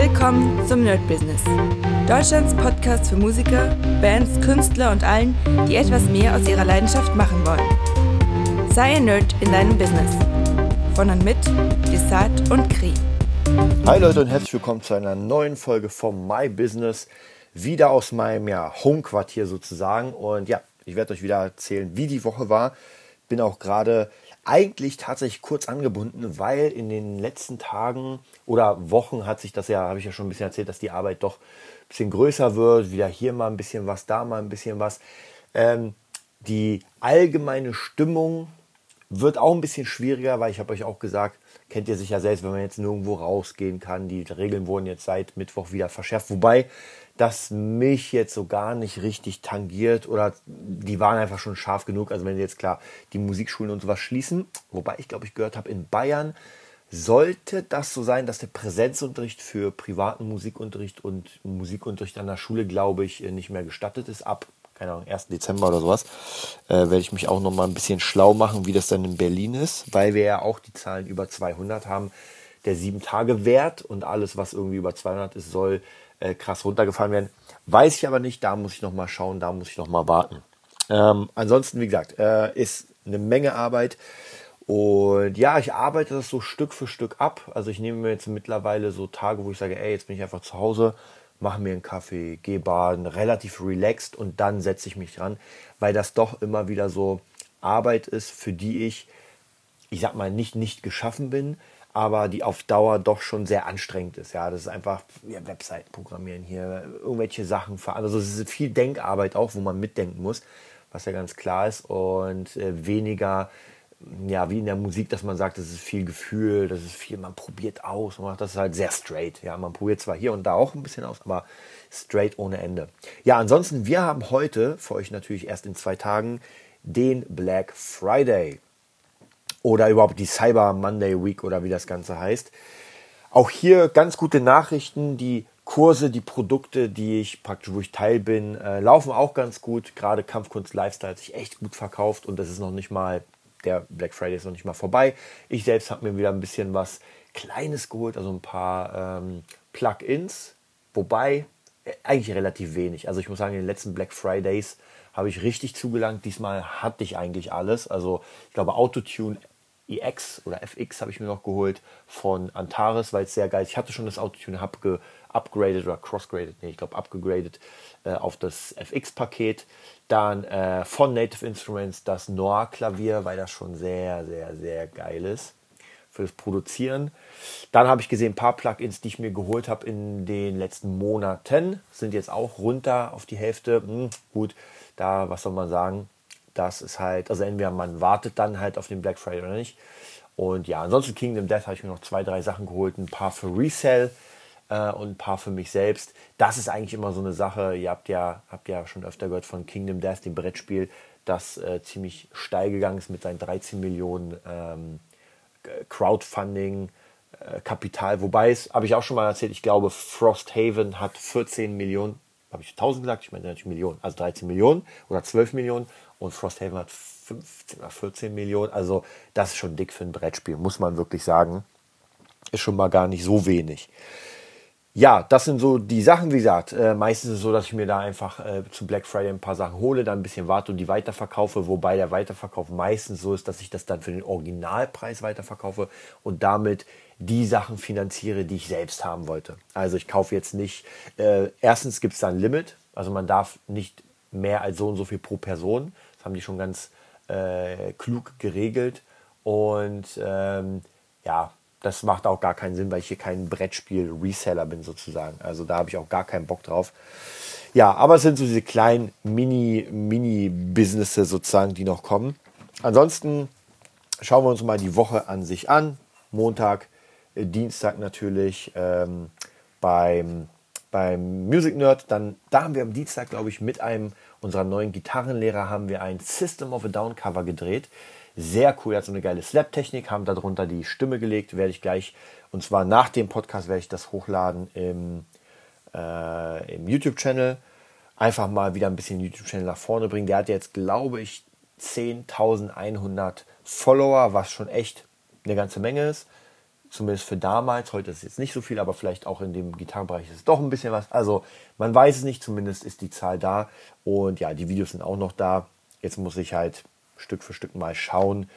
Willkommen zum Nerd Business. Deutschlands Podcast für Musiker, Bands, Künstler und allen, die etwas mehr aus ihrer Leidenschaft machen wollen. Sei ein Nerd in deinem Business. Von und mit Desart und Kri. Hi Leute und herzlich willkommen zu einer neuen Folge vom My Business. Wieder aus meinem ja, Homequartier sozusagen. Und ja, ich werde euch wieder erzählen, wie die Woche war. Bin auch gerade eigentlich tatsächlich kurz angebunden, weil in den letzten Tagen oder Wochen hat sich das ja, habe ich ja schon ein bisschen erzählt, dass die Arbeit doch ein bisschen größer wird, wieder hier mal ein bisschen was, da mal ein bisschen was. Ähm, die allgemeine Stimmung wird auch ein bisschen schwieriger, weil ich habe euch auch gesagt, kennt ihr sich ja selbst, wenn man jetzt nirgendwo rausgehen kann. Die Regeln wurden jetzt seit Mittwoch wieder verschärft, wobei das mich jetzt so gar nicht richtig tangiert oder die waren einfach schon scharf genug. Also wenn jetzt klar die Musikschulen und sowas schließen, wobei ich glaube ich gehört habe, in Bayern sollte das so sein, dass der Präsenzunterricht für privaten Musikunterricht und Musikunterricht an der Schule, glaube ich, nicht mehr gestattet ist ab keine Ahnung, 1. Dezember oder sowas, äh, werde ich mich auch noch mal ein bisschen schlau machen, wie das dann in Berlin ist, weil wir ja auch die Zahlen über 200 haben. Der 7-Tage-Wert und alles, was irgendwie über 200 ist, soll äh, krass runtergefahren werden. Weiß ich aber nicht, da muss ich noch mal schauen, da muss ich noch mal warten. Ähm, ansonsten, wie gesagt, äh, ist eine Menge Arbeit. Und ja, ich arbeite das so Stück für Stück ab. Also ich nehme mir jetzt mittlerweile so Tage, wo ich sage, ey, jetzt bin ich einfach zu Hause, mache mir einen Kaffee, gehe baden, relativ relaxed und dann setze ich mich dran, weil das doch immer wieder so Arbeit ist, für die ich, ich sag mal, nicht nicht geschaffen bin, aber die auf Dauer doch schon sehr anstrengend ist. Ja, das ist einfach ja, Webseiten programmieren hier, irgendwelche Sachen, also es ist viel Denkarbeit auch, wo man mitdenken muss, was ja ganz klar ist und äh, weniger ja, wie in der Musik, dass man sagt, das ist viel Gefühl, das ist viel, man probiert aus, man macht das halt sehr straight. Ja, man probiert zwar hier und da auch ein bisschen aus, aber straight ohne Ende. Ja, ansonsten, wir haben heute für euch natürlich erst in zwei Tagen den Black Friday oder überhaupt die Cyber Monday Week oder wie das Ganze heißt. Auch hier ganz gute Nachrichten. Die Kurse, die Produkte, die ich praktisch, wo ich teil bin, äh, laufen auch ganz gut. Gerade Kampfkunst Lifestyle hat sich echt gut verkauft und das ist noch nicht mal, der Black Friday ist noch nicht mal vorbei. Ich selbst habe mir wieder ein bisschen was Kleines geholt, also ein paar ähm, Plugins, wobei äh, eigentlich relativ wenig. Also ich muss sagen, in den letzten Black Fridays habe ich richtig zugelangt. Diesmal hatte ich eigentlich alles. Also ich glaube Autotune EX oder FX habe ich mir noch geholt von Antares, weil es sehr geil ist. Ich hatte schon das Autotune, habe geupgradet oder crossgraded, nee, ich glaube upgegradet äh, auf das FX-Paket. Dann äh, von Native Instruments das Noir-Klavier, weil das schon sehr, sehr, sehr geil ist für das Produzieren. Dann habe ich gesehen, ein paar Plugins, die ich mir geholt habe in den letzten Monaten, sind jetzt auch runter auf die Hälfte. Hm, gut, da, was soll man sagen, das ist halt, also entweder man wartet dann halt auf den Black Friday oder nicht. Und ja, ansonsten Kingdom Death habe ich mir noch zwei, drei Sachen geholt, ein paar für Resell äh, und ein paar für mich selbst. Das ist eigentlich immer so eine Sache. Ihr habt ja, habt ja schon öfter gehört von Kingdom Death, dem Brettspiel, das äh, ziemlich steil gegangen ist mit seinen 13 Millionen ähm, Crowdfunding. Äh, Kapital, wobei es, habe ich auch schon mal erzählt, ich glaube, Frosthaven hat 14 Millionen, habe ich 1000 gesagt, ich meine natürlich Millionen, also 13 Millionen oder 12 Millionen und Frosthaven hat 15 oder 14 Millionen. Also das ist schon dick für ein Brettspiel, muss man wirklich sagen. Ist schon mal gar nicht so wenig. Ja, das sind so die Sachen, wie gesagt. Äh, meistens ist es so, dass ich mir da einfach äh, zu Black Friday ein paar Sachen hole, dann ein bisschen warte und die weiterverkaufe, wobei der Weiterverkauf meistens so ist, dass ich das dann für den Originalpreis weiterverkaufe und damit die Sachen finanziere, die ich selbst haben wollte. Also ich kaufe jetzt nicht, äh, erstens gibt es da ein Limit, also man darf nicht mehr als so und so viel pro Person. Haben die schon ganz äh, klug geregelt. Und ähm, ja, das macht auch gar keinen Sinn, weil ich hier kein Brettspiel-Reseller bin sozusagen. Also da habe ich auch gar keinen Bock drauf. Ja, aber es sind so diese kleinen Mini-Mini-Businesses sozusagen, die noch kommen. Ansonsten schauen wir uns mal die Woche an sich an. Montag, äh, Dienstag natürlich ähm, beim beim Music Nerd. Dann, da haben wir am Dienstag, glaube ich, mit einem unserer neuen Gitarrenlehrer haben wir ein System of a Down Cover gedreht. Sehr cool, er hat so eine geile Slap-Technik, haben darunter die Stimme gelegt, werde ich gleich, und zwar nach dem Podcast werde ich das hochladen im, äh, im YouTube-Channel. Einfach mal wieder ein bisschen YouTube-Channel nach vorne bringen. Der hat jetzt, glaube ich, 10.100 Follower, was schon echt eine ganze Menge ist zumindest für damals. Heute ist es jetzt nicht so viel, aber vielleicht auch in dem Gitarrenbereich ist es doch ein bisschen was. Also man weiß es nicht, zumindest ist die Zahl da. Und ja, die Videos sind auch noch da. Jetzt muss ich halt Stück für Stück mal schauen,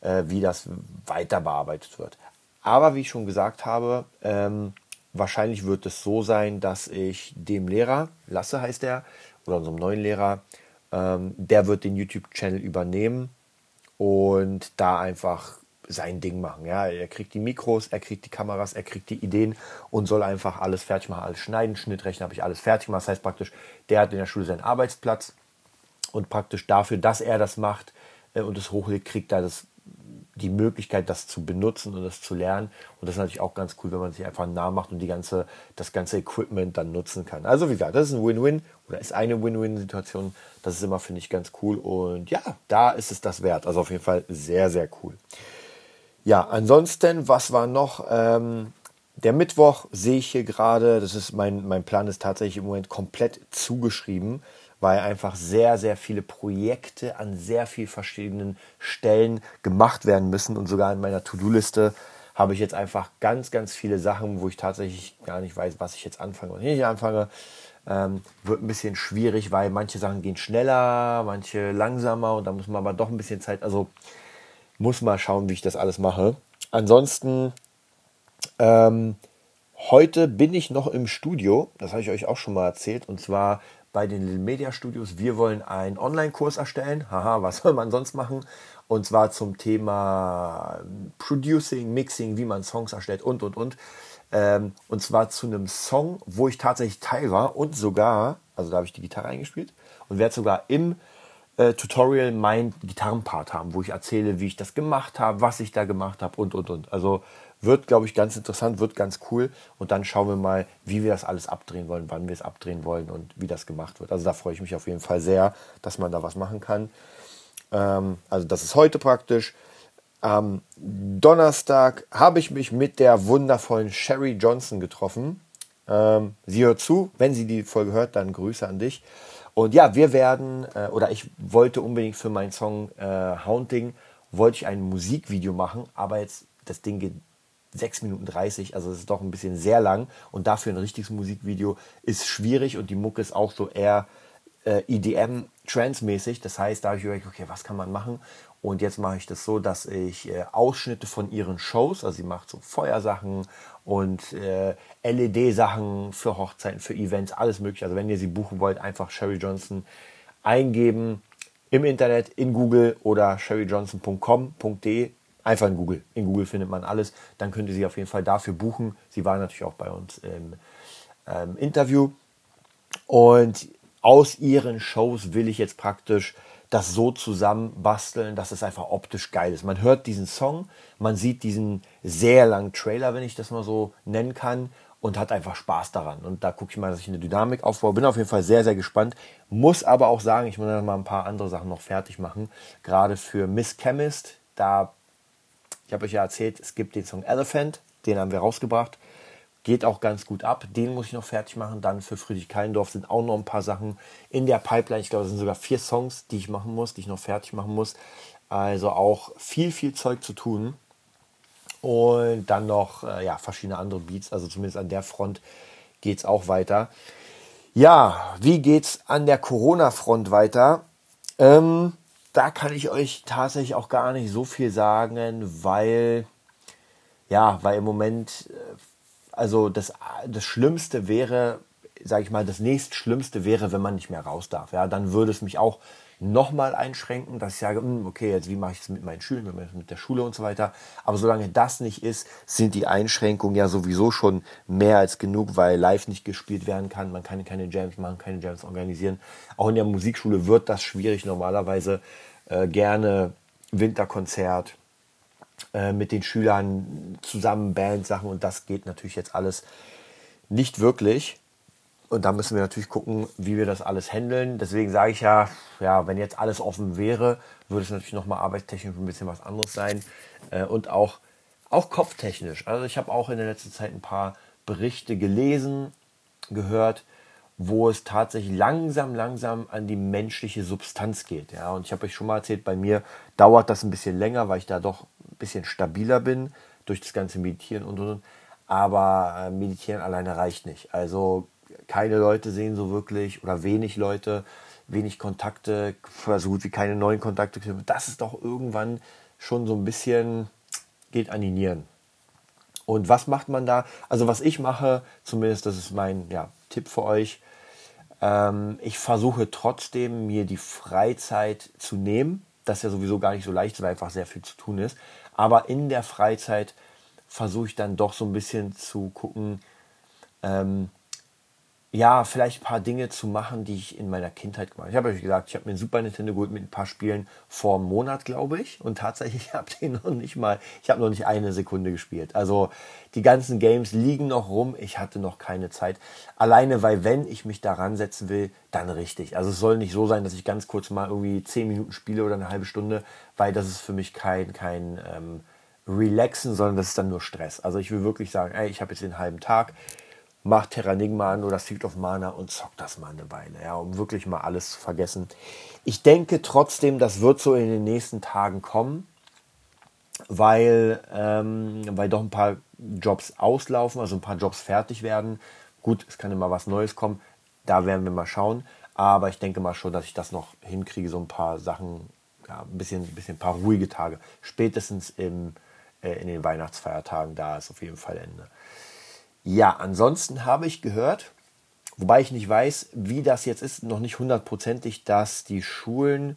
äh, wie das weiter bearbeitet wird. Aber wie ich schon gesagt habe, ähm, wahrscheinlich wird es so sein, dass ich dem Lehrer, Lasse heißt er, oder unserem neuen Lehrer, ähm, der wird den YouTube-Channel übernehmen und da einfach sein Ding machen. Ja, er kriegt die Mikros, er kriegt die Kameras, er kriegt die Ideen und soll einfach alles fertig machen. Alles schneiden, Schnittrechnen habe ich alles fertig gemacht. Das heißt praktisch, der hat in der Schule seinen Arbeitsplatz und praktisch dafür, dass er das macht äh, und es hochlädt, kriegt er das die Möglichkeit, das zu benutzen und das zu lernen. Und das ist natürlich auch ganz cool, wenn man sich einfach nah macht und die ganze, das ganze Equipment dann nutzen kann. Also wie gesagt, das ist ein Win-Win oder ist eine Win-Win-Situation. Das ist immer, finde ich, ganz cool. Und ja, da ist es das wert. Also auf jeden Fall sehr, sehr cool. Ja, ansonsten, was war noch? Ähm, der Mittwoch sehe ich hier gerade, das ist mein, mein Plan ist tatsächlich im Moment komplett zugeschrieben weil einfach sehr, sehr viele Projekte an sehr vielen verschiedenen Stellen gemacht werden müssen. Und sogar in meiner To-Do-Liste habe ich jetzt einfach ganz, ganz viele Sachen, wo ich tatsächlich gar nicht weiß, was ich jetzt anfange und nicht anfange. Ähm, wird ein bisschen schwierig, weil manche Sachen gehen schneller, manche langsamer und da muss man aber doch ein bisschen Zeit. Also muss mal schauen, wie ich das alles mache. Ansonsten, ähm, heute bin ich noch im Studio, das habe ich euch auch schon mal erzählt, und zwar bei den Little Media Studios. Wir wollen einen Online-Kurs erstellen. Haha, was soll man sonst machen? Und zwar zum Thema Producing, Mixing, wie man Songs erstellt und, und, und. Ähm, und zwar zu einem Song, wo ich tatsächlich Teil war und sogar, also da habe ich die Gitarre eingespielt und werde sogar im äh, Tutorial meinen Gitarrenpart haben, wo ich erzähle, wie ich das gemacht habe, was ich da gemacht habe und, und, und. Also wird, glaube ich, ganz interessant, wird ganz cool. Und dann schauen wir mal, wie wir das alles abdrehen wollen, wann wir es abdrehen wollen und wie das gemacht wird. Also da freue ich mich auf jeden Fall sehr, dass man da was machen kann. Ähm, also das ist heute praktisch. Am Donnerstag habe ich mich mit der wundervollen Sherry Johnson getroffen. Ähm, sie hört zu. Wenn sie die Folge hört, dann Grüße an dich. Und ja, wir werden, äh, oder ich wollte unbedingt für meinen Song äh, Haunting, wollte ich ein Musikvideo machen, aber jetzt das Ding geht 6 Minuten 30, also es ist doch ein bisschen sehr lang und dafür ein richtiges Musikvideo ist schwierig und die Mucke ist auch so eher äh, EDM Trance-mäßig. Das heißt, da habe ich überlegt, okay, was kann man machen? Und jetzt mache ich das so, dass ich äh, Ausschnitte von ihren Shows, also sie macht so Feuersachen und äh, LED-Sachen für Hochzeiten, für Events, alles mögliche. Also wenn ihr sie buchen wollt, einfach Sherry Johnson eingeben im Internet, in Google oder sherryjohnson.com.de Einfach in Google. In Google findet man alles. Dann könnt ihr sie auf jeden Fall dafür buchen. Sie war natürlich auch bei uns im ähm, Interview. Und aus ihren Shows will ich jetzt praktisch das so zusammen basteln, dass es einfach optisch geil ist. Man hört diesen Song, man sieht diesen sehr langen Trailer, wenn ich das mal so nennen kann, und hat einfach Spaß daran. Und da gucke ich mal, dass ich eine Dynamik aufbaue. Bin auf jeden Fall sehr, sehr gespannt. Muss aber auch sagen, ich muss noch mal ein paar andere Sachen noch fertig machen. Gerade für Miss Chemist, da ich habe euch ja erzählt, es gibt den Song Elephant, den haben wir rausgebracht. Geht auch ganz gut ab. Den muss ich noch fertig machen. Dann für Friedrich Keindorf sind auch noch ein paar Sachen in der Pipeline. Ich glaube, es sind sogar vier Songs, die ich machen muss, die ich noch fertig machen muss. Also auch viel, viel Zeug zu tun. Und dann noch äh, ja, verschiedene andere Beats. Also zumindest an der Front geht es auch weiter. Ja, wie geht's an der Corona-Front weiter? Ähm, da kann ich euch tatsächlich auch gar nicht so viel sagen, weil, ja, weil im Moment, äh, also das, das Schlimmste wäre, sage ich mal, das nächstschlimmste wäre, wenn man nicht mehr raus darf. Ja, dann würde es mich auch nochmal einschränken, dass ich sage, hm, okay, jetzt wie mache ich es mit meinen Schülern, mit der Schule und so weiter. Aber solange das nicht ist, sind die Einschränkungen ja sowieso schon mehr als genug, weil live nicht gespielt werden kann. Man kann keine Jams machen, keine Jams organisieren. Auch in der Musikschule wird das schwierig. Normalerweise äh, gerne Winterkonzert äh, mit den Schülern zusammen Bandsachen und das geht natürlich jetzt alles nicht wirklich. Und da müssen wir natürlich gucken, wie wir das alles handeln. Deswegen sage ich ja, ja, wenn jetzt alles offen wäre, würde es natürlich nochmal arbeitstechnisch ein bisschen was anderes sein. Äh, und auch, auch kopftechnisch. Also ich habe auch in der letzten Zeit ein paar Berichte gelesen, gehört, wo es tatsächlich langsam, langsam an die menschliche Substanz geht. Ja, und ich habe euch schon mal erzählt, bei mir dauert das ein bisschen länger, weil ich da doch bisschen stabiler bin durch das ganze Meditieren und und und. Aber äh, Meditieren alleine reicht nicht. Also keine Leute sehen so wirklich oder wenig Leute, wenig Kontakte, so gut wie keine neuen Kontakte. Das ist doch irgendwann schon so ein bisschen, geht an die Nieren. Und was macht man da? Also was ich mache, zumindest das ist mein ja, Tipp für euch, ähm, ich versuche trotzdem mir die Freizeit zu nehmen. Das ist ja sowieso gar nicht so leicht, weil einfach sehr viel zu tun ist. Aber in der Freizeit versuche ich dann doch so ein bisschen zu gucken, ähm, ja, vielleicht ein paar Dinge zu machen, die ich in meiner Kindheit gemacht habe. Ich habe euch gesagt, ich habe mir ein Super Nintendo geholt mit ein paar Spielen vor einem Monat, glaube ich. Und tatsächlich habe ich noch nicht mal, ich habe noch nicht eine Sekunde gespielt. Also die ganzen Games liegen noch rum. Ich hatte noch keine Zeit. Alleine, weil wenn ich mich daran setzen will, dann richtig. Also es soll nicht so sein, dass ich ganz kurz mal irgendwie zehn Minuten spiele oder eine halbe Stunde, weil das ist für mich kein, kein ähm, Relaxen, sondern das ist dann nur Stress. Also ich will wirklich sagen, ey, ich habe jetzt den halben Tag mach Terranigma an oder Secret of Mana und zock das mal eine Weile, ja, um wirklich mal alles zu vergessen. Ich denke trotzdem, das wird so in den nächsten Tagen kommen, weil, ähm, weil doch ein paar Jobs auslaufen, also ein paar Jobs fertig werden. Gut, es kann immer was Neues kommen, da werden wir mal schauen. Aber ich denke mal schon, dass ich das noch hinkriege, so ein paar Sachen, ja, ein bisschen, ein bisschen ein paar ruhige Tage. Spätestens im, äh, in den Weihnachtsfeiertagen, da ist auf jeden Fall Ende. Ja, ansonsten habe ich gehört, wobei ich nicht weiß, wie das jetzt ist, noch nicht hundertprozentig, dass die Schulen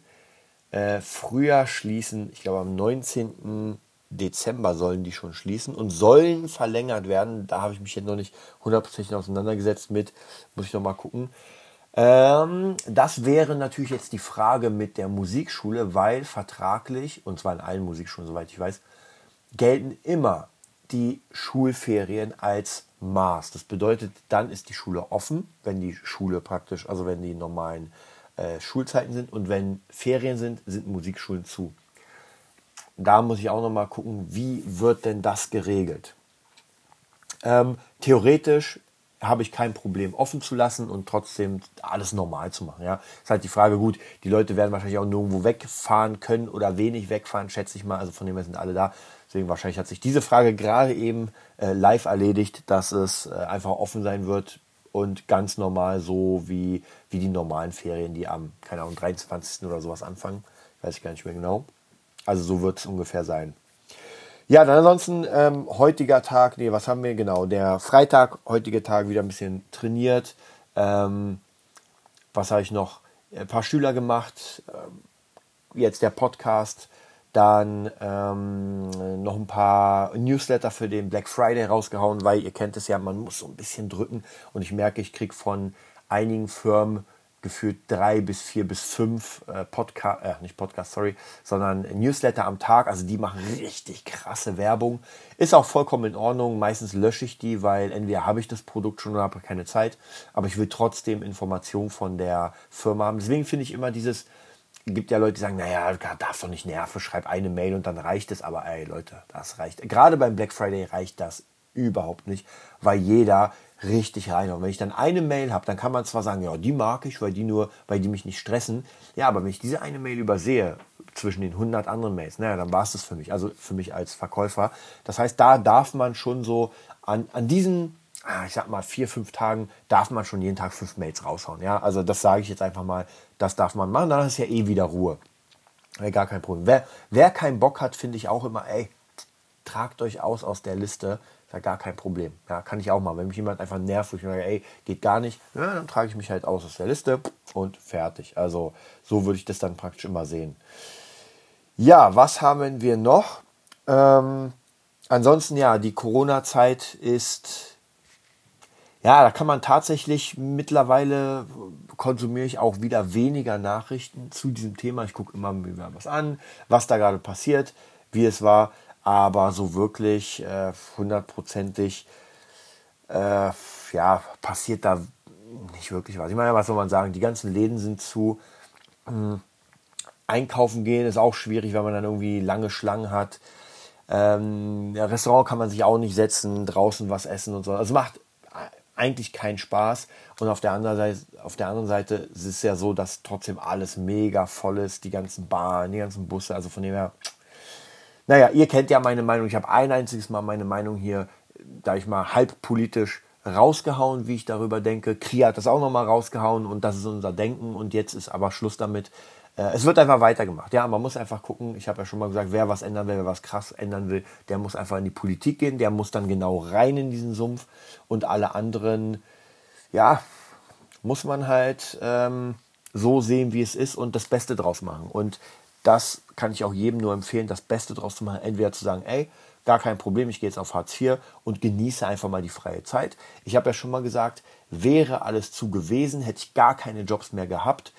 äh, früher schließen. Ich glaube, am 19. Dezember sollen die schon schließen und sollen verlängert werden. Da habe ich mich jetzt noch nicht hundertprozentig auseinandergesetzt mit. Muss ich noch mal gucken. Ähm, das wäre natürlich jetzt die Frage mit der Musikschule, weil vertraglich, und zwar in allen Musikschulen, soweit ich weiß, gelten immer die Schulferien als Maß. Das bedeutet, dann ist die Schule offen, wenn die Schule praktisch, also wenn die normalen äh, Schulzeiten sind und wenn Ferien sind, sind Musikschulen zu. Da muss ich auch noch mal gucken, wie wird denn das geregelt? Ähm, theoretisch habe ich kein Problem offen zu lassen und trotzdem alles normal zu machen. Ja, ist halt die Frage, gut, die Leute werden wahrscheinlich auch nirgendwo wegfahren können oder wenig wegfahren, schätze ich mal. Also von dem her sind alle da. Deswegen wahrscheinlich hat sich diese Frage gerade eben äh, live erledigt, dass es äh, einfach offen sein wird und ganz normal so wie, wie die normalen Ferien, die am, keine Ahnung, 23. oder sowas anfangen. Weiß ich gar nicht mehr genau. Also so wird es ungefähr sein. Ja, dann ansonsten ähm, heutiger Tag, nee, was haben wir genau? Der Freitag, heutiger Tag wieder ein bisschen trainiert. Ähm, was habe ich noch? Ein paar Schüler gemacht. Ähm, jetzt der Podcast. Dann ähm, noch ein paar Newsletter für den Black Friday rausgehauen, weil ihr kennt es ja, man muss so ein bisschen drücken. Und ich merke, ich kriege von einigen Firmen gefühlt drei bis vier bis fünf äh, Podcast, äh, nicht Podcast, sorry, sondern Newsletter am Tag. Also die machen richtig krasse Werbung. Ist auch vollkommen in Ordnung. Meistens lösche ich die, weil entweder habe ich das Produkt schon oder habe keine Zeit. Aber ich will trotzdem Informationen von der Firma haben. Deswegen finde ich immer dieses, gibt ja Leute, die sagen, naja, darf doch nicht nerven, schreib eine Mail und dann reicht es. Aber ey, Leute, das reicht. Gerade beim Black Friday reicht das überhaupt nicht, weil jeder richtig rein. Und wenn ich dann eine Mail habe, dann kann man zwar sagen, ja, die mag ich, weil die nur, weil die mich nicht stressen. Ja, aber wenn ich diese eine Mail übersehe zwischen den 100 anderen Mails, naja, dann war es das für mich. Also für mich als Verkäufer. Das heißt, da darf man schon so an, an diesen, ich sag mal, vier, fünf Tagen darf man schon jeden Tag fünf Mails raushauen. Ja, also das sage ich jetzt einfach mal, das darf man machen. Dann ist ja eh wieder Ruhe. gar kein Problem. Wer, wer keinen Bock hat, finde ich auch immer, ey, tragt euch aus aus der Liste. Ist ja gar kein Problem. Ja, kann ich auch mal. Wenn mich jemand einfach nervt, wo ich sage, ey, geht gar nicht, ja, dann trage ich mich halt aus aus der Liste und fertig. Also so würde ich das dann praktisch immer sehen. Ja, was haben wir noch? Ähm, ansonsten ja, die Corona-Zeit ist, ja, da kann man tatsächlich mittlerweile konsumiere ich auch wieder weniger Nachrichten zu diesem Thema. Ich gucke immer wieder was an, was da gerade passiert, wie es war aber so wirklich äh, hundertprozentig äh, ja, passiert da nicht wirklich was. Ich meine, was soll man sagen? Die ganzen Läden sind zu. Ähm, einkaufen gehen ist auch schwierig, wenn man dann irgendwie lange Schlangen hat. Ähm, ja, Restaurant kann man sich auch nicht setzen, draußen was essen und so. Also macht eigentlich keinen Spaß. Und auf der anderen Seite, auf der anderen Seite ist es ja so, dass trotzdem alles mega voll ist, die ganzen Bahnen, die ganzen Busse. Also von dem her naja, ihr kennt ja meine Meinung. Ich habe ein einziges Mal meine Meinung hier, da ich mal halb politisch rausgehauen, wie ich darüber denke. Kria hat das auch nochmal rausgehauen und das ist unser Denken und jetzt ist aber Schluss damit. Äh, es wird einfach weitergemacht. Ja, man muss einfach gucken. Ich habe ja schon mal gesagt, wer was ändern will, wer was krass ändern will, der muss einfach in die Politik gehen. Der muss dann genau rein in diesen Sumpf und alle anderen, ja, muss man halt ähm, so sehen, wie es ist und das Beste draus machen. Und das kann ich auch jedem nur empfehlen, das Beste draus zu machen. Entweder zu sagen, ey, gar kein Problem, ich gehe jetzt auf Hartz IV und genieße einfach mal die freie Zeit. Ich habe ja schon mal gesagt, wäre alles zu gewesen, hätte ich gar keine Jobs mehr gehabt,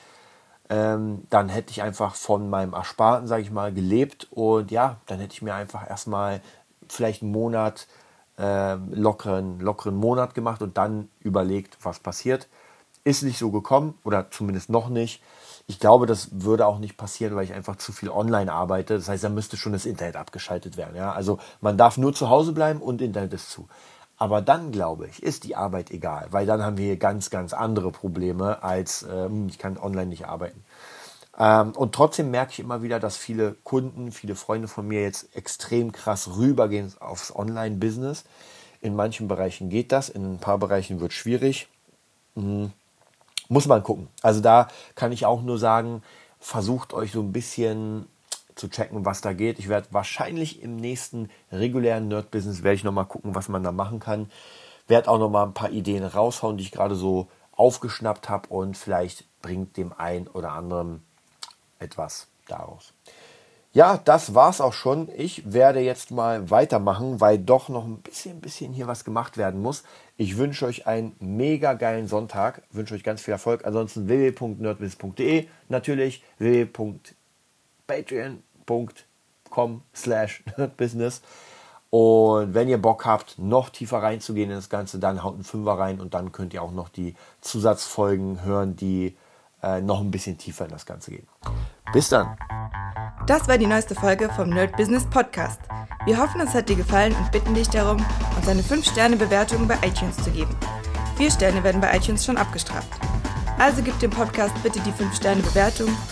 ähm, dann hätte ich einfach von meinem Ersparten, sage ich mal, gelebt und ja, dann hätte ich mir einfach erstmal vielleicht einen Monat, äh, lockeren, lockeren Monat gemacht und dann überlegt, was passiert. Ist nicht so gekommen oder zumindest noch nicht. Ich glaube, das würde auch nicht passieren, weil ich einfach zu viel online arbeite. Das heißt, da müsste schon das Internet abgeschaltet werden. Ja? Also man darf nur zu Hause bleiben und Internet ist zu. Aber dann, glaube ich, ist die Arbeit egal, weil dann haben wir ganz, ganz andere Probleme als ähm, ich kann online nicht arbeiten. Ähm, und trotzdem merke ich immer wieder, dass viele Kunden, viele Freunde von mir jetzt extrem krass rübergehen aufs Online-Business. In manchen Bereichen geht das, in ein paar Bereichen wird es schwierig. Mhm. Muss man gucken. Also da kann ich auch nur sagen, versucht euch so ein bisschen zu checken, was da geht. Ich werde wahrscheinlich im nächsten regulären Nerd-Business werde ich nochmal gucken, was man da machen kann. Werde auch nochmal ein paar Ideen raushauen, die ich gerade so aufgeschnappt habe und vielleicht bringt dem einen oder anderen etwas daraus. Ja, das war's auch schon. Ich werde jetzt mal weitermachen, weil doch noch ein bisschen, bisschen hier was gemacht werden muss. Ich wünsche euch einen mega geilen Sonntag, wünsche euch ganz viel Erfolg. Ansonsten www.nerdbiz.de, natürlich www.patreon.com slash nerdbusiness. Und wenn ihr Bock habt, noch tiefer reinzugehen in das Ganze, dann haut einen Fünfer rein und dann könnt ihr auch noch die Zusatzfolgen hören, die äh, noch ein bisschen tiefer in das Ganze gehen. Bis dann. Das war die neueste Folge vom Nerd Business Podcast. Wir hoffen, es hat dir gefallen und bitten dich darum, uns eine 5-Sterne-Bewertung bei iTunes zu geben. Vier Sterne werden bei iTunes schon abgestraft. Also gib dem Podcast bitte die 5-Sterne-Bewertung und